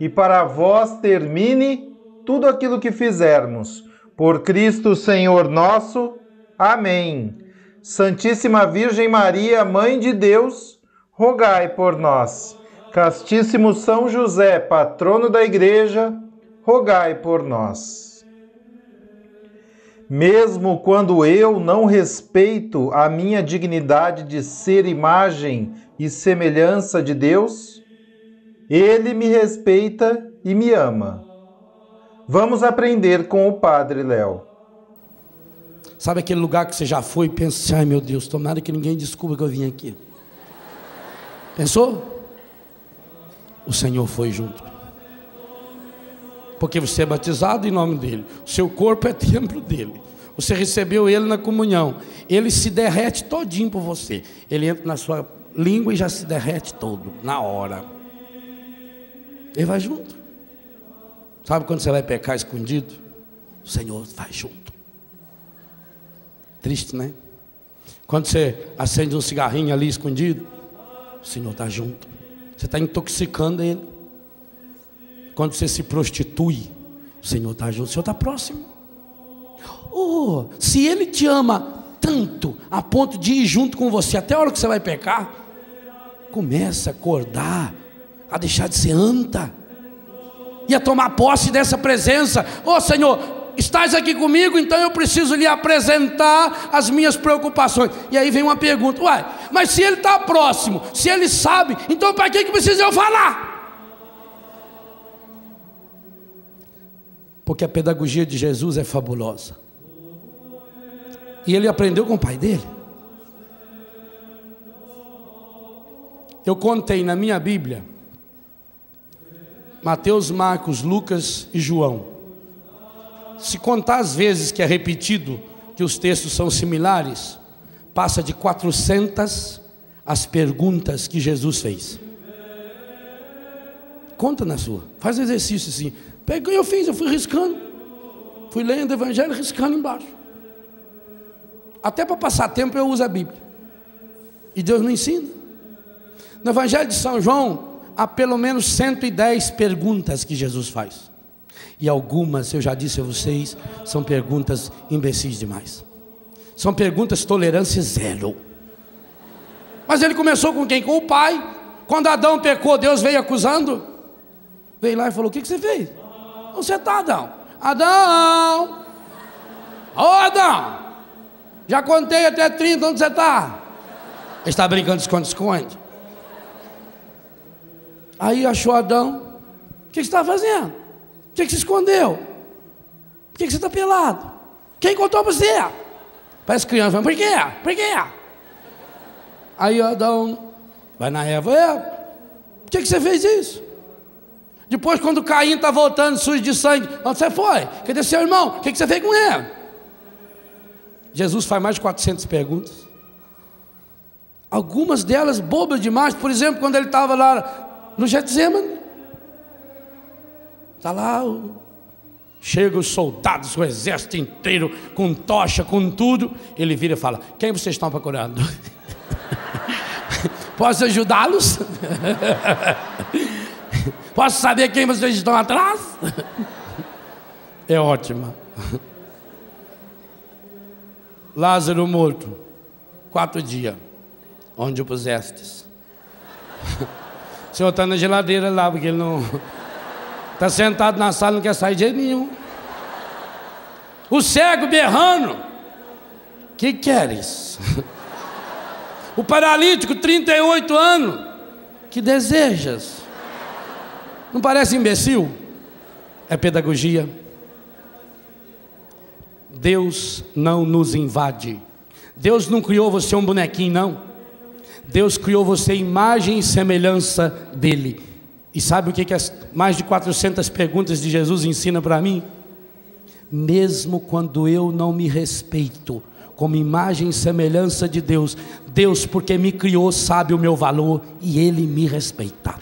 e para vós termine tudo aquilo que fizermos. Por Cristo Senhor nosso. Amém. Santíssima Virgem Maria, Mãe de Deus, rogai por nós. Castíssimo São José, patrono da Igreja, rogai por nós. Mesmo quando eu não respeito a minha dignidade de ser imagem e semelhança de Deus, ele me respeita e me ama. Vamos aprender com o Padre Léo. Sabe aquele lugar que você já foi e pensa assim, ai meu Deus, tomara que ninguém descubra que eu vim aqui. Pensou? O Senhor foi junto. Porque você é batizado em nome dele. O seu corpo é templo dele. Você recebeu ele na comunhão. Ele se derrete todinho por você. Ele entra na sua língua e já se derrete todo, na hora. Ele vai junto. Sabe quando você vai pecar escondido? O Senhor vai junto. Triste, né? Quando você acende um cigarrinho ali escondido, o Senhor está junto. Você está intoxicando Ele. Quando você se prostitui, o Senhor está junto. O Senhor está próximo. Oh, se Ele te ama tanto a ponto de ir junto com você até a hora que você vai pecar, começa a acordar a deixar de ser anta e a tomar posse dessa presença. Ô oh, Senhor, estás aqui comigo, então eu preciso lhe apresentar as minhas preocupações. E aí vem uma pergunta: uai, mas se ele está próximo, se ele sabe, então para que, que precisa eu falar? Porque a pedagogia de Jesus é fabulosa. E ele aprendeu com o pai dele. Eu contei na minha Bíblia Mateus, Marcos, Lucas e João. Se contar as vezes que é repetido que os textos são similares, passa de 400 as perguntas que Jesus fez. Conta na sua, faz exercício assim. Pega, eu fiz, eu fui riscando. Fui lendo o evangelho, riscando embaixo. Até para passar tempo eu uso a Bíblia. E Deus me ensina. No evangelho de São João, há pelo menos 110 perguntas que Jesus faz. E algumas, eu já disse a vocês, são perguntas imbecis demais. São perguntas tolerância zero. Mas ele começou com quem? Com o pai. Quando Adão pecou, Deus veio acusando. Veio lá e falou: O que, você fez? Onde você está, Adão? Adão! Ô Adão! Já contei até 30, onde você está? Está brincando de esconde-esconde. Aí achou Adão. O que, você está fazendo? O que, que você escondeu? Por que, que você está pelado? Quem contou para você? Parece criança, falando, por quê? Por quê? Aí Adão vai na Eva, Eva, por que, que você fez isso? Depois, quando Caim está voltando sujo de sangue, onde você foi? Cadê seu irmão? O que, que você fez com ele? Jesus faz mais de 400 perguntas. Algumas delas bobas demais. Por exemplo, quando ele estava lá no Getsemane. Está lá, chega os soldados, o exército inteiro, com tocha, com tudo. Ele vira e fala: Quem vocês estão procurando? Posso ajudá-los? Posso saber quem vocês estão atrás? É ótima. Lázaro morto, quatro dias, onde o pusestes? Senhor está na geladeira lá, porque ele não. Está sentado na sala, não quer sair de jeito nenhum. O cego berrando. Que queres? O paralítico, 38 anos. Que desejas? Não parece imbecil? É pedagogia. Deus não nos invade. Deus não criou você um bonequinho, não. Deus criou você imagem e semelhança dele. E sabe o que, que as mais de 400 perguntas de Jesus ensinam para mim? Mesmo quando eu não me respeito, como imagem e semelhança de Deus. Deus, porque me criou, sabe o meu valor e Ele me respeita.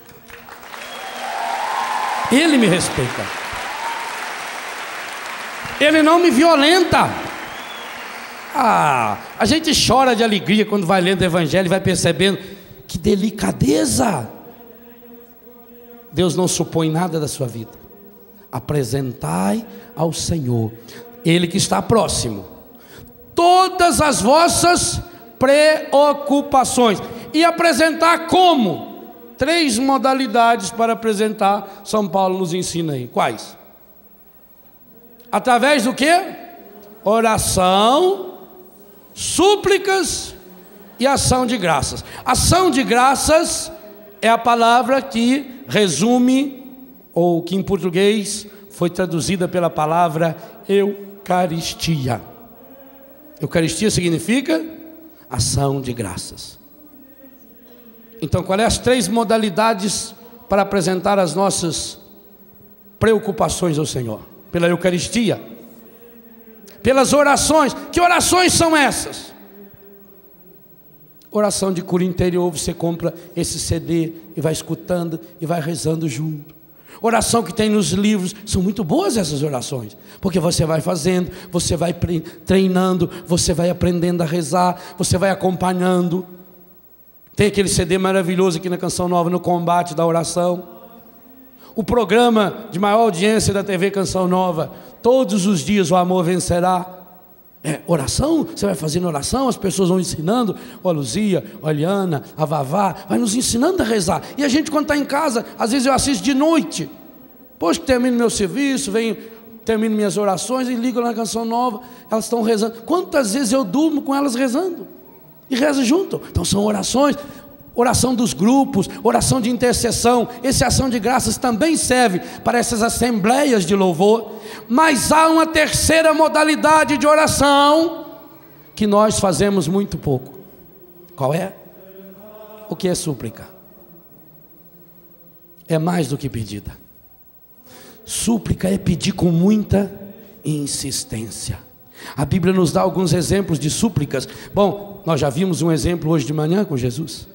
Ele me respeita. Ele não me violenta. Ah, a gente chora de alegria quando vai lendo o Evangelho e vai percebendo que delicadeza. Deus não supõe nada da sua vida. Apresentai ao Senhor, Ele que está próximo todas as vossas preocupações. E apresentar como? Três modalidades para apresentar, São Paulo nos ensina aí. Quais? Através do que? Oração, súplicas e ação de graças. Ação de graças é a palavra que resume, ou que em português foi traduzida pela palavra Eucaristia. Eucaristia significa ação de graças. Então, quais são as três modalidades para apresentar as nossas preocupações ao Senhor? Pela Eucaristia, pelas orações. Que orações são essas? Oração de cura interior, você compra esse CD e vai escutando e vai rezando junto. Oração que tem nos livros, são muito boas essas orações, porque você vai fazendo, você vai treinando, você vai aprendendo a rezar, você vai acompanhando. Tem aquele CD maravilhoso aqui na Canção Nova, no combate da oração. O programa de maior audiência da TV Canção Nova, todos os dias o amor vencerá. É, oração, você vai fazendo oração, as pessoas vão ensinando, ó Luzia, ó Eliana, a Vavá, vai nos ensinando a rezar. E a gente, quando está em casa, às vezes eu assisto de noite. Pois termino meu serviço, venho, termino minhas orações e ligo na canção nova, elas estão rezando. Quantas vezes eu durmo com elas rezando? E rezo junto. Então são orações oração dos grupos, oração de intercessão, essa ação de graças também serve para essas assembleias de louvor, mas há uma terceira modalidade de oração que nós fazemos muito pouco. Qual é? O que é súplica? É mais do que pedida. Súplica é pedir com muita insistência. A Bíblia nos dá alguns exemplos de súplicas. Bom, nós já vimos um exemplo hoje de manhã com Jesus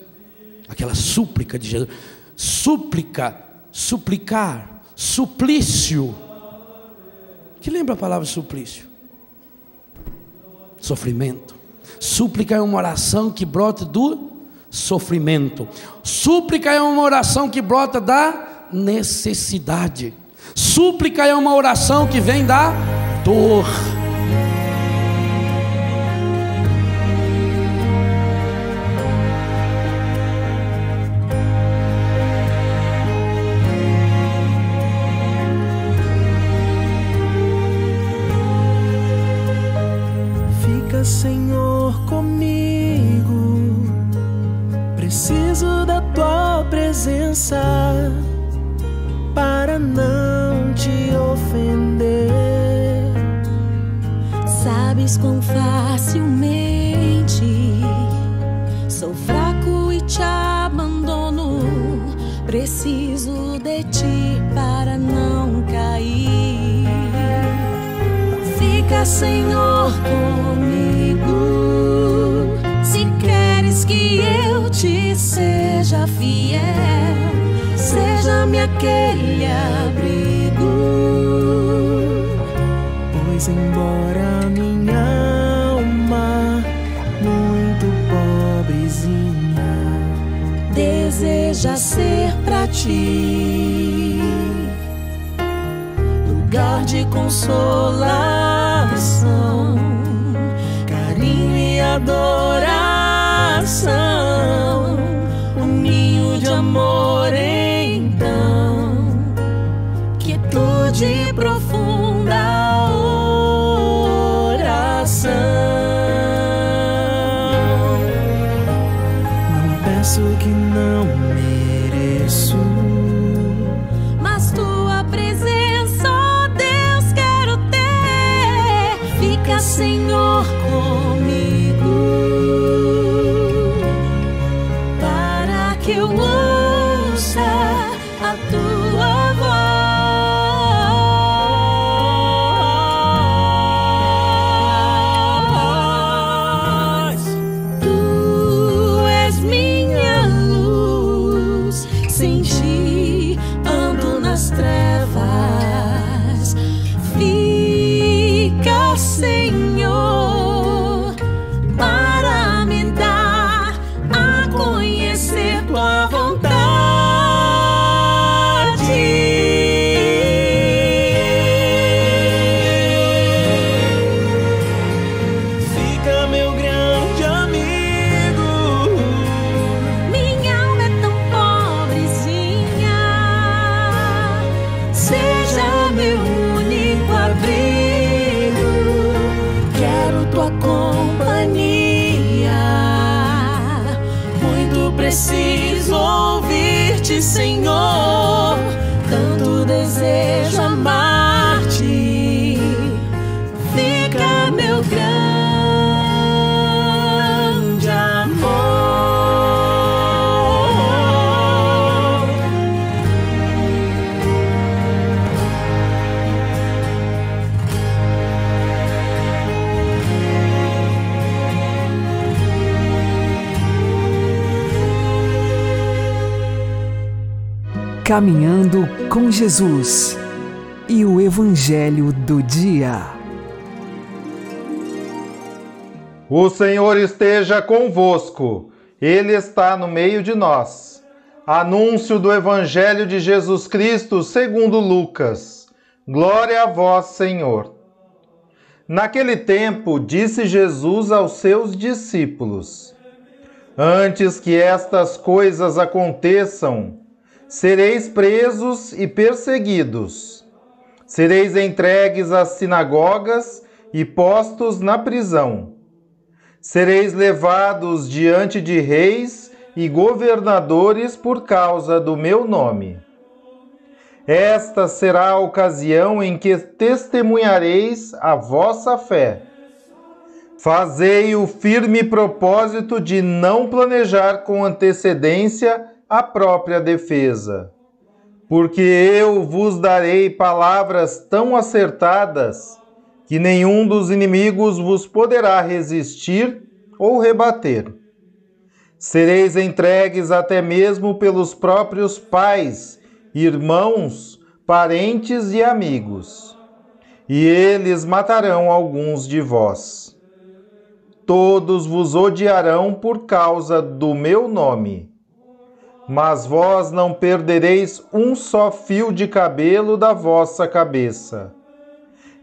aquela súplica de Jesus. Súplica, suplicar, suplício. Que lembra a palavra suplício? Sofrimento. Súplica é uma oração que brota do sofrimento. Súplica é uma oração que brota da necessidade. Súplica é uma oração que vem da dor. Senhor, comigo. Preciso da tua presença para não te ofender. Sabes quão facilmente sou fraco e te abandono. Preciso de ti para não cair. Fica, Senhor, comigo seja fiel, seja-me aquele abrigo. Pois embora minha alma muito pobrezinha deseja ser para ti lugar de consolação, carinho e adoração tua companhia. Muito preciso ouvir-te, Senhor. Caminhando com Jesus e o Evangelho do Dia. O Senhor esteja convosco, Ele está no meio de nós. Anúncio do Evangelho de Jesus Cristo segundo Lucas. Glória a vós, Senhor. Naquele tempo, disse Jesus aos seus discípulos: Antes que estas coisas aconteçam, sereis presos e perseguidos. Sereis entregues às sinagogas e postos na prisão. Sereis levados diante de reis e governadores por causa do meu nome. Esta será a ocasião em que testemunhareis a vossa fé. Fazei o firme propósito de não planejar com antecedência a própria defesa. Porque eu vos darei palavras tão acertadas que nenhum dos inimigos vos poderá resistir ou rebater. Sereis entregues até mesmo pelos próprios pais, irmãos, parentes e amigos, e eles matarão alguns de vós. Todos vos odiarão por causa do meu nome. Mas vós não perdereis um só fio de cabelo da vossa cabeça.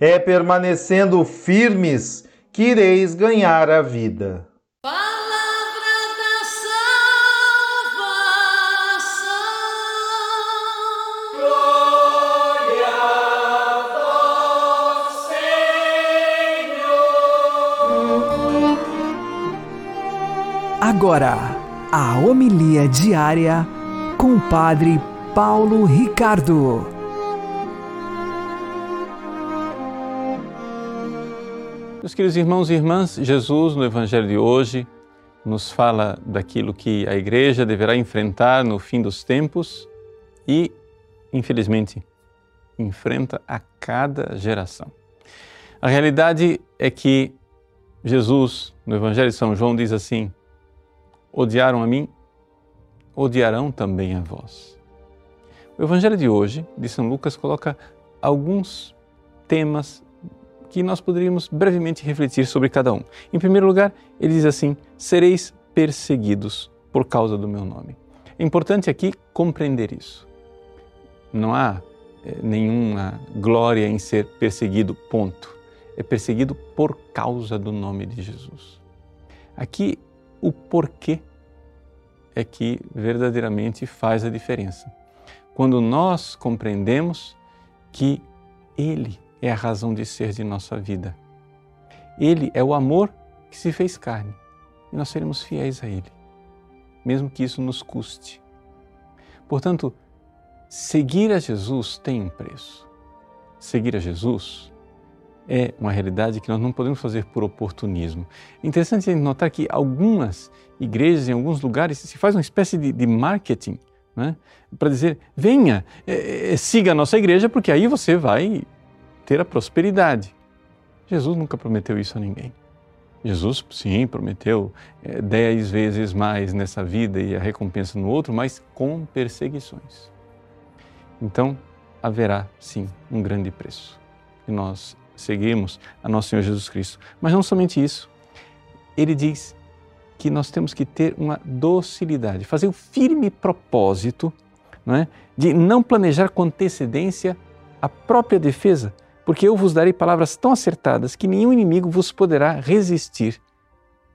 É permanecendo firmes que ireis ganhar a vida. Palavra da salvação. Agora, a homilia diária com o Padre Paulo Ricardo. Meus queridos irmãos e irmãs, Jesus no Evangelho de hoje nos fala daquilo que a igreja deverá enfrentar no fim dos tempos e, infelizmente, enfrenta a cada geração. A realidade é que Jesus, no Evangelho de São João, diz assim: Odiaram a mim, odiarão também a vós. O Evangelho de hoje, de São Lucas, coloca alguns temas que nós poderíamos brevemente refletir sobre cada um. Em primeiro lugar, ele diz assim: sereis perseguidos por causa do meu nome. É importante aqui compreender isso. Não há eh, nenhuma glória em ser perseguido, ponto. É perseguido por causa do nome de Jesus. Aqui, o porquê é que verdadeiramente faz a diferença. Quando nós compreendemos que Ele é a razão de ser de nossa vida. Ele é o amor que se fez carne e nós seremos fiéis a Ele, mesmo que isso nos custe. Portanto, seguir a Jesus tem um preço. Seguir a Jesus é uma realidade que nós não podemos fazer por oportunismo. Interessante notar que algumas igrejas, em alguns lugares, se faz uma espécie de, de marketing né? para dizer: venha, é, é, siga a nossa igreja, porque aí você vai ter a prosperidade. Jesus nunca prometeu isso a ninguém. Jesus, sim, prometeu é, dez vezes mais nessa vida e a recompensa no outro, mas com perseguições. Então, haverá, sim, um grande preço. E nós seguimos a nosso Senhor Jesus Cristo. Mas não somente isso. Ele diz que nós temos que ter uma docilidade, fazer o firme propósito não é, de não planejar com antecedência a própria defesa, porque eu vos darei palavras tão acertadas que nenhum inimigo vos poderá resistir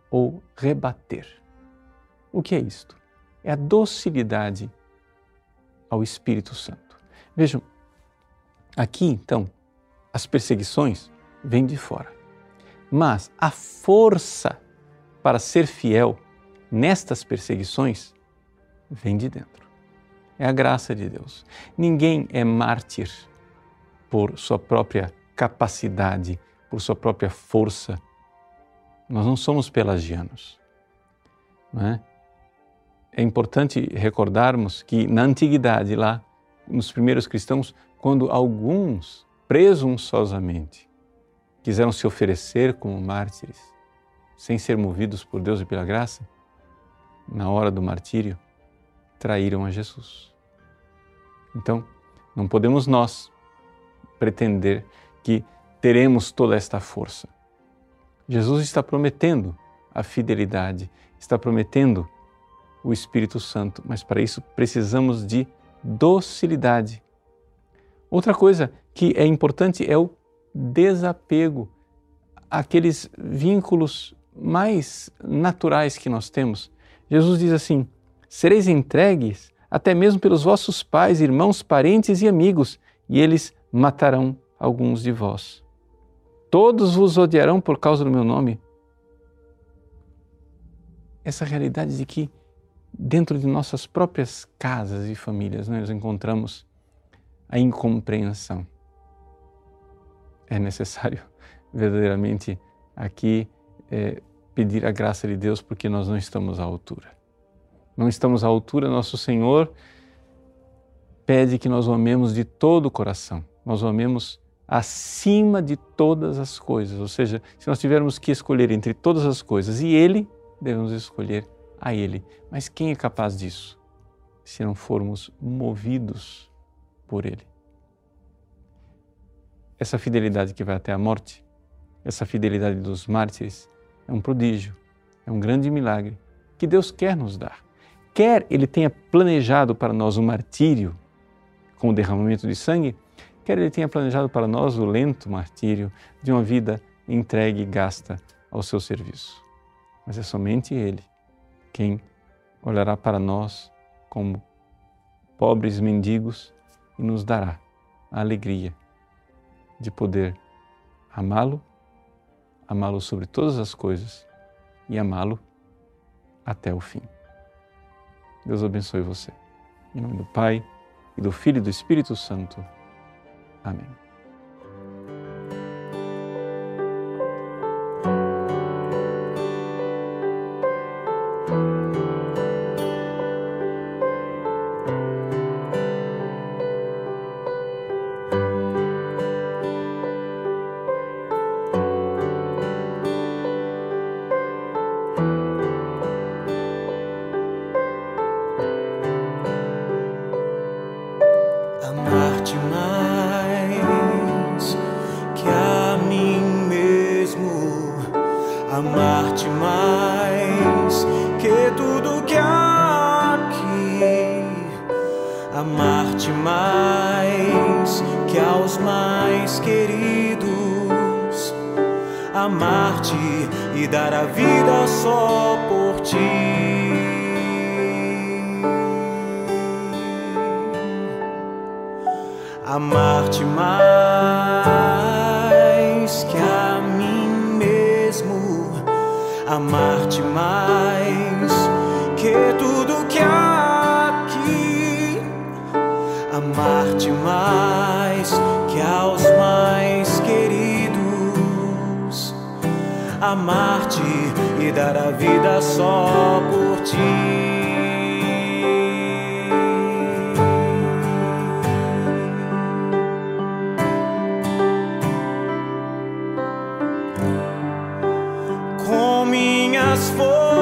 ou rebater. O que é isto? É a docilidade ao Espírito Santo. Vejam, aqui então, as perseguições vêm de fora, mas a força para ser fiel nestas perseguições vem de dentro. É a graça de Deus. Ninguém é mártir por sua própria capacidade, por sua própria força. Nós não somos pelagianos. Não é? é importante recordarmos que na antiguidade, lá, nos primeiros cristãos, quando alguns presunçosamente quiseram se oferecer como mártires, sem ser movidos por Deus e pela graça, na hora do martírio, traíram a Jesus. Então, não podemos nós pretender que teremos toda esta força. Jesus está prometendo a fidelidade, está prometendo o Espírito Santo, mas para isso precisamos de docilidade. Outra coisa que é importante é o desapego àqueles vínculos mais naturais que nós temos. Jesus diz assim: sereis entregues até mesmo pelos vossos pais, irmãos, parentes e amigos, e eles matarão alguns de vós. Todos vos odiarão por causa do meu nome. Essa realidade de que dentro de nossas próprias casas e famílias nós encontramos a incompreensão. É necessário verdadeiramente aqui é, pedir a graça de Deus porque nós não estamos à altura. Não estamos à altura, nosso Senhor pede que nós o amemos de todo o coração, nós o amemos acima de todas as coisas. Ou seja, se nós tivermos que escolher entre todas as coisas e Ele, devemos escolher a Ele. Mas quem é capaz disso se não formos movidos por Ele? Essa fidelidade que vai até a morte, essa fidelidade dos mártires, é um prodígio, é um grande milagre que Deus quer nos dar. Quer Ele tenha planejado para nós o martírio com o derramamento de sangue, quer Ele tenha planejado para nós o lento martírio de uma vida entregue e gasta ao seu serviço. Mas é somente Ele quem olhará para nós como pobres mendigos e nos dará a alegria de poder amá-lo amá-lo sobre todas as coisas e amá-lo até o fim. Deus abençoe você. Em nome do Pai, e do Filho e do Espírito Santo. Amém. amar-te mais que tudo que há aqui, amar-te mais que aos mais queridos, amar-te e dar a vida só por ti. Minhas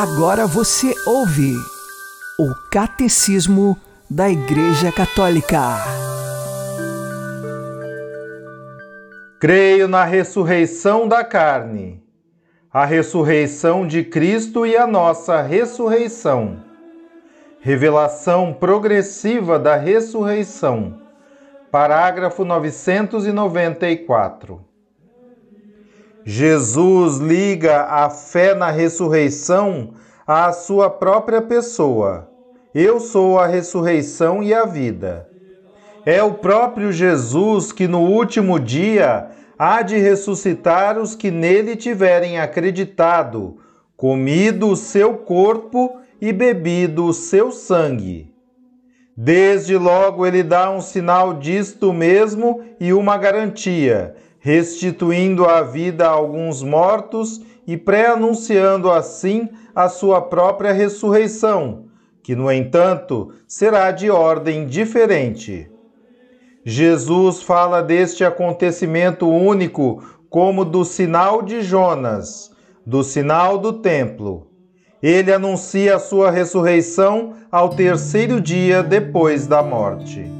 Agora você ouve o Catecismo da Igreja Católica. Creio na ressurreição da carne, a ressurreição de Cristo e a nossa ressurreição. Revelação progressiva da ressurreição. Parágrafo 994. Jesus liga a fé na ressurreição à sua própria pessoa. Eu sou a ressurreição e a vida. É o próprio Jesus que no último dia há de ressuscitar os que nele tiverem acreditado, comido o seu corpo e bebido o seu sangue. Desde logo ele dá um sinal disto mesmo e uma garantia, restituindo a vida a alguns mortos e pré-anunciando assim a sua própria ressurreição, que, no entanto, será de ordem diferente. Jesus fala deste acontecimento único como do sinal de Jonas, do sinal do templo. Ele anuncia a sua ressurreição ao terceiro dia depois da morte.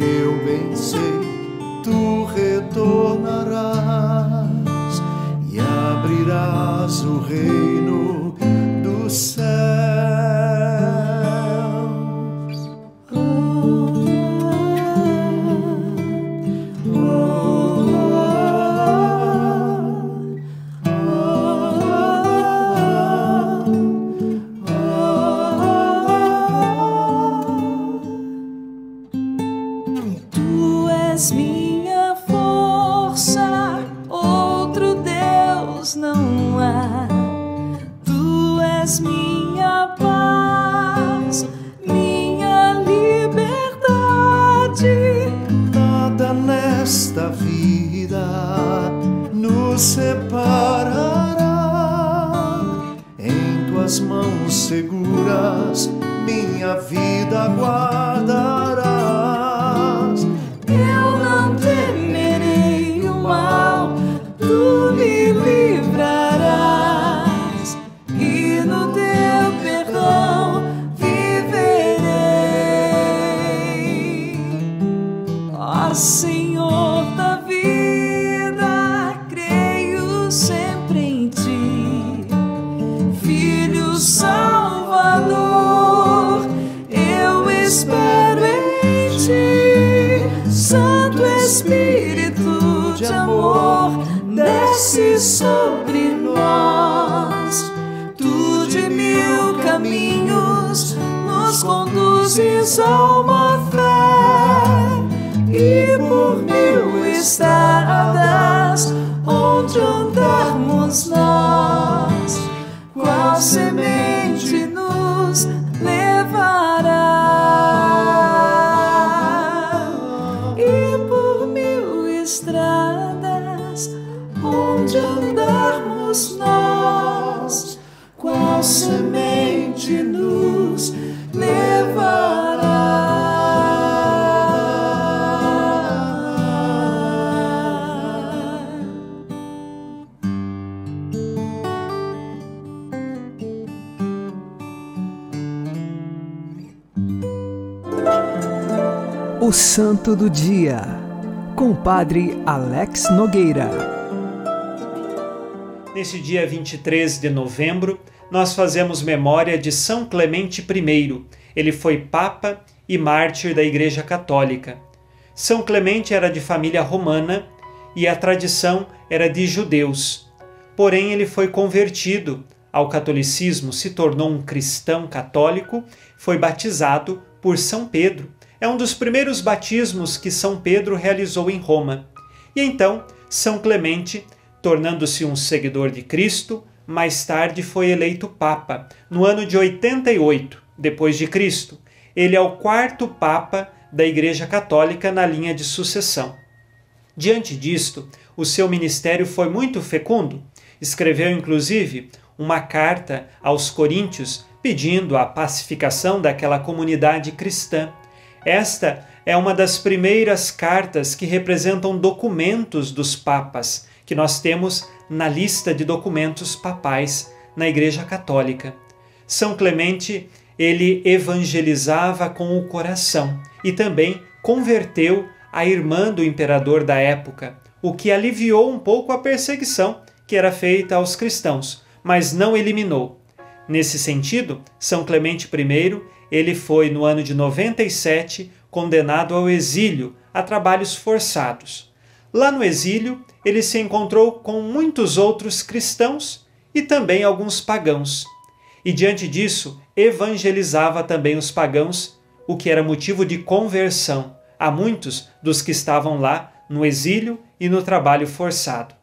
Eu bem sei, tu retornarás e abrirás o reino Senhor da vida, creio sempre em ti, Filho Salvador, eu espero em ti, Santo Espírito de amor, desce sobre nós. Tu de mil caminhos nos conduzes a uma onde andarmos nós, qual semente nos levará? E por mil estradas onde andarmos nós, qual semente Santo do Dia, com o Padre Alex Nogueira. Nesse dia 23 de novembro, nós fazemos memória de São Clemente I. Ele foi Papa e mártir da Igreja Católica. São Clemente era de família romana e a tradição era de judeus. Porém, ele foi convertido ao catolicismo, se tornou um cristão católico, foi batizado por São Pedro. É um dos primeiros batismos que São Pedro realizou em Roma. E então, São Clemente, tornando-se um seguidor de Cristo, mais tarde foi eleito Papa, no ano de 88 depois de Cristo. Ele é o quarto Papa da Igreja Católica na linha de sucessão. Diante disto, o seu ministério foi muito fecundo. Escreveu, inclusive, uma carta aos Coríntios pedindo a pacificação daquela comunidade cristã. Esta é uma das primeiras cartas que representam documentos dos papas que nós temos na lista de documentos papais na Igreja Católica. São Clemente, ele evangelizava com o coração e também converteu a irmã do imperador da época, o que aliviou um pouco a perseguição que era feita aos cristãos, mas não eliminou. Nesse sentido, São Clemente I, ele foi no ano de 97 condenado ao exílio a trabalhos forçados. Lá no exílio, ele se encontrou com muitos outros cristãos e também alguns pagãos. e diante disso evangelizava também os pagãos, o que era motivo de conversão a muitos dos que estavam lá no exílio e no trabalho forçado.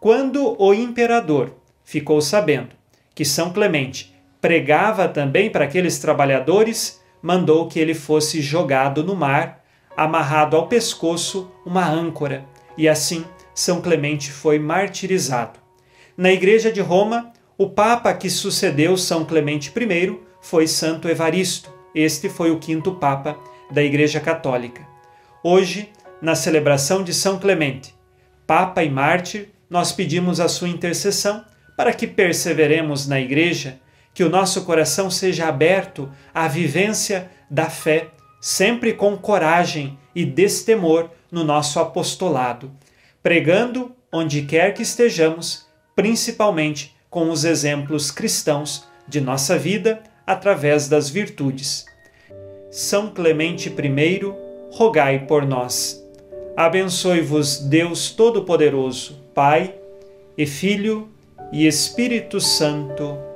Quando o imperador ficou sabendo que São Clemente pregava também para aqueles trabalhadores, mandou que ele fosse jogado no mar, amarrado ao pescoço uma âncora, e assim São Clemente foi martirizado. Na igreja de Roma, o papa que sucedeu São Clemente I foi Santo Evaristo. Este foi o quinto papa da Igreja Católica. Hoje, na celebração de São Clemente, papa e mártir, nós pedimos a sua intercessão para que perseveremos na igreja, que o nosso coração seja aberto à vivência da fé, sempre com coragem e destemor no nosso apostolado, pregando onde quer que estejamos, principalmente com os exemplos cristãos de nossa vida através das virtudes. São Clemente I, rogai por nós. Abençoe-vos Deus Todo-Poderoso, Pai e Filho e Espírito Santo.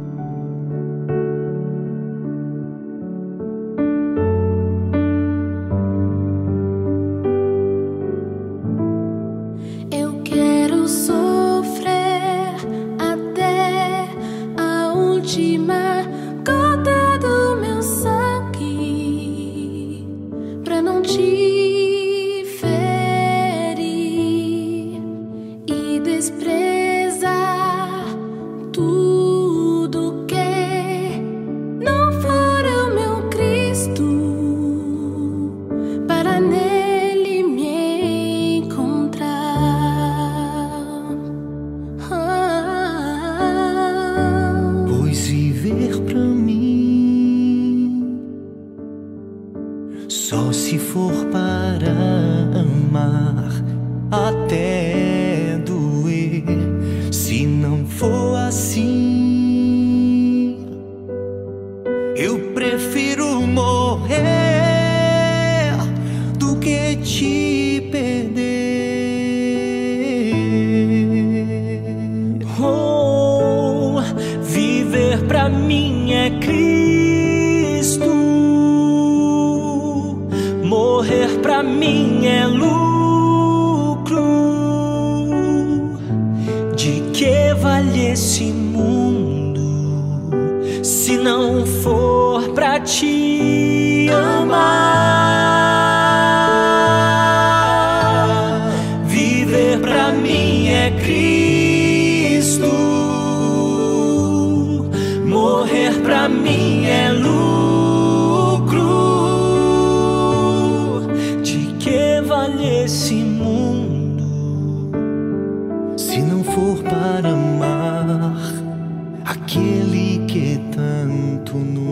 Só se for para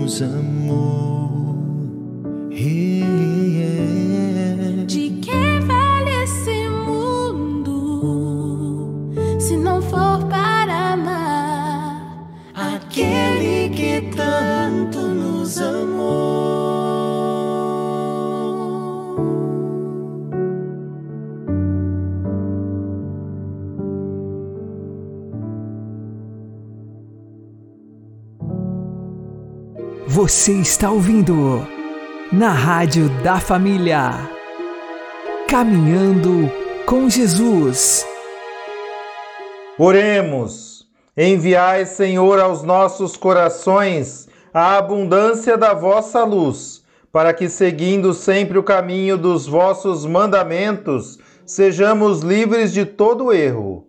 nos amou. Você está ouvindo na Rádio da Família. Caminhando com Jesus. Oremos. Enviai, Senhor, aos nossos corações a abundância da vossa luz, para que, seguindo sempre o caminho dos vossos mandamentos, sejamos livres de todo erro.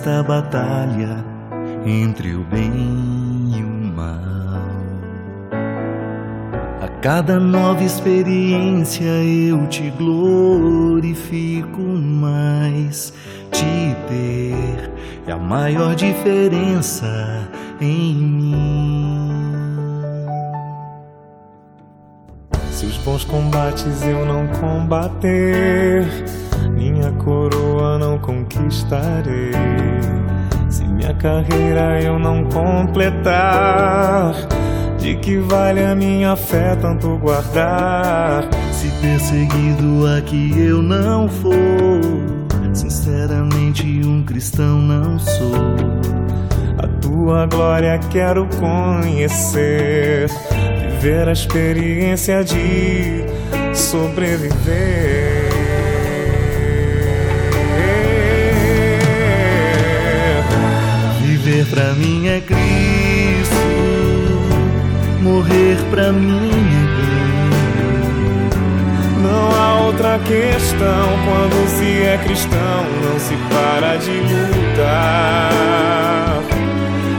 Só nesta batalha entre o bem e o mal. A cada nova experiência eu te glorifico mais. Te ter é a maior diferença em mim. Se os bons combates eu não combater, minha coroa não conquistarei. Se minha carreira eu não completar, de que vale a minha fé tanto guardar? Se perseguido aqui eu não for, sinceramente um cristão não sou. A tua glória quero conhecer, viver a experiência de sobreviver. Pra mim é Cristo, morrer pra mim é ganho. Não há outra questão quando se é cristão, não se para de lutar.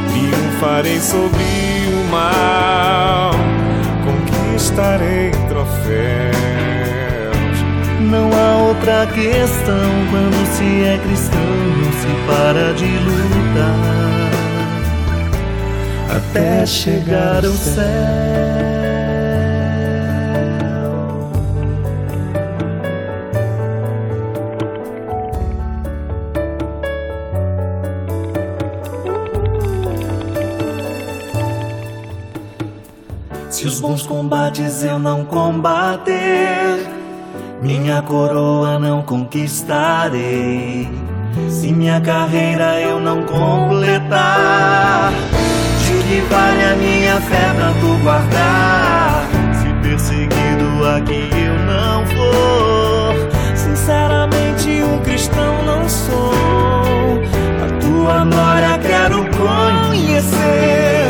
Triunfarei sobre o mal, conquistarei troféus. Não há outra questão quando se é cristão, não se para de lutar até chegar ao céu. Se os bons combates eu não combater, minha coroa não conquistarei. Se minha carreira eu não completar, vale a minha fé tanto guardar? Se perseguido aqui eu não for, Sinceramente, um cristão não sou. a tua glória quero conhecer.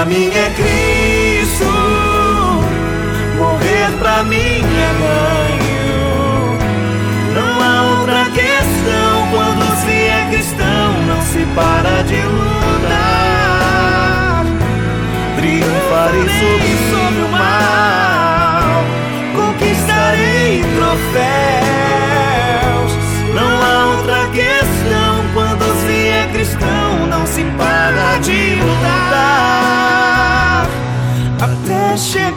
Pra mim é Cristo, morrer pra mim é ganho. Não há outra questão quando se é cristão, não se para de lutar. Triunfarei sobre, sobre para